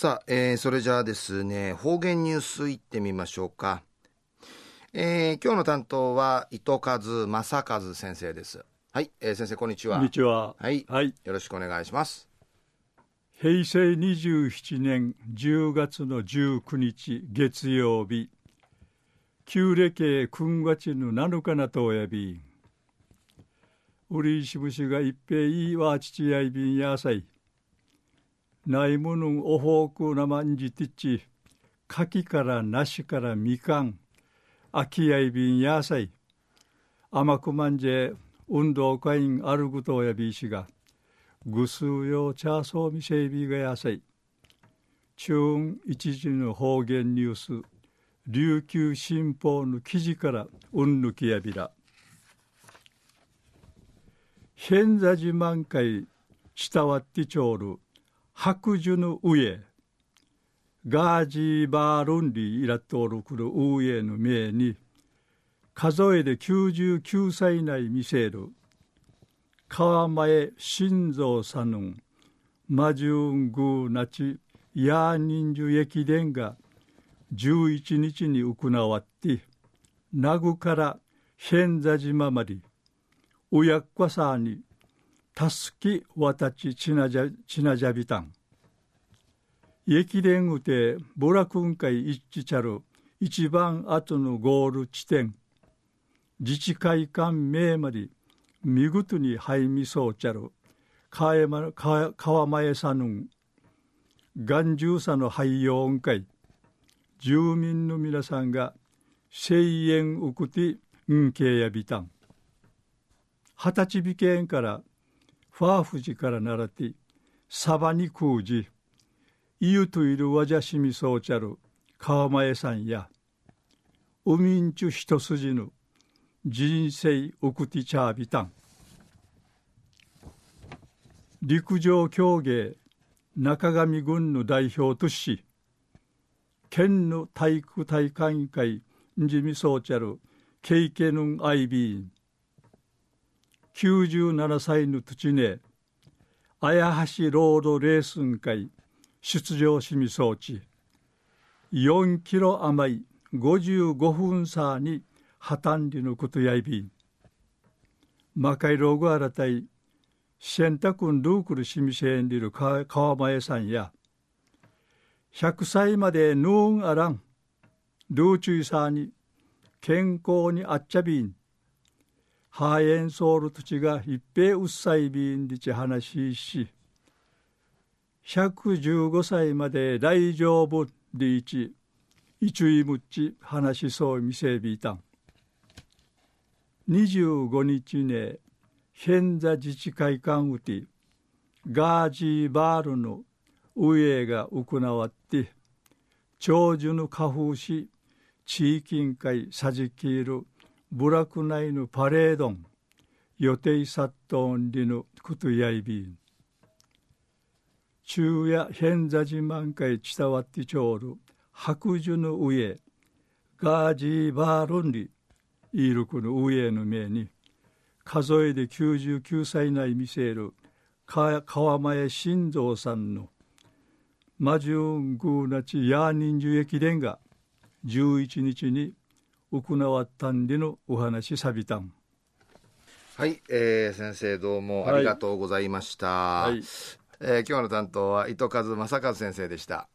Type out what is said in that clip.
さあ、えー、それじゃあですね、方言ニュースいってみましょうか。えー、今日の担当は糸数正和先生です。はい、えー、先生こんにちは。こんにちは。はい、はい、よろしくお願いします。平成27年10月の19日月曜日、旧暦君がちぬ7日なとおやび、うりしぶしが一平いいわ父やいびんやさい。ないものおほうくなまんじてっち、柿から梨からみかん、秋やいびんやさい、甘くまんじえ、運動会員あるぐとやびしが、ぐすうよ茶そうみせいびがやさい、中一時の方言ニュース、琉球新報の記事からうんぬきやびら。変座自慢会伝わってちょうる白樹の上、ガージーバールンリーイラットールクル上の名に、数えで99歳内見せる、川前心臓さぬん、マジュングーナチ、ヤーニンジュ駅伝が11日に行わって、名護から変座島まで、うやっかさに助きわたちちなじゃちなじゃびたん。駅伝うてボラ君会一致ちゃる一番後のゴール地点。自治会館名まで見事にはいみそうちゃる川前さぬん。眼中さの廃用音会。住民の皆さんが声援うくてんけやびたん。二十歳美県からファーフジから習って、サバに空じ、イユといるわじゃしみそうちゃる。川前さんや、ウミンチュ一筋の。人生ウクティチャービタン。陸上競技。中上軍の代表とし、県の体育大会委会。んじみそうちゃる。経験のアイビーン。97歳の土ね、綾橋ロードレースン会出場しみ装置、4キロ余い55分差に破綻りのことやいびん。魔界ローグあらたい、洗濯んルークルしみせんりる川前さんや、100歳までヌーンあらん、ルーチュイさに健康にあっちゃびん、ハーエンソール土地が一平うっさいびんりち話しし、115歳まで大丈夫りち、一位むっち話しそうみせびたん。25日ね、変座自治会館うて、ガージーバールの上が行わって、長寿の花風し、地域委員会さじきるブラクナイヌパレードン予定サットンリヌクトヤイビン昼夜変座自慢会伝わってちょうる白樹の上ガージーバーロンリイルクの上の目に数えで99歳内見せる川前新蔵さんのマジュングーナチヤーニンジュ駅伝が11日に行わったんでのお話さびたん。はい、えー、先生どうもありがとうございました。はい、えー、今日の担当は糸数正和先生でした。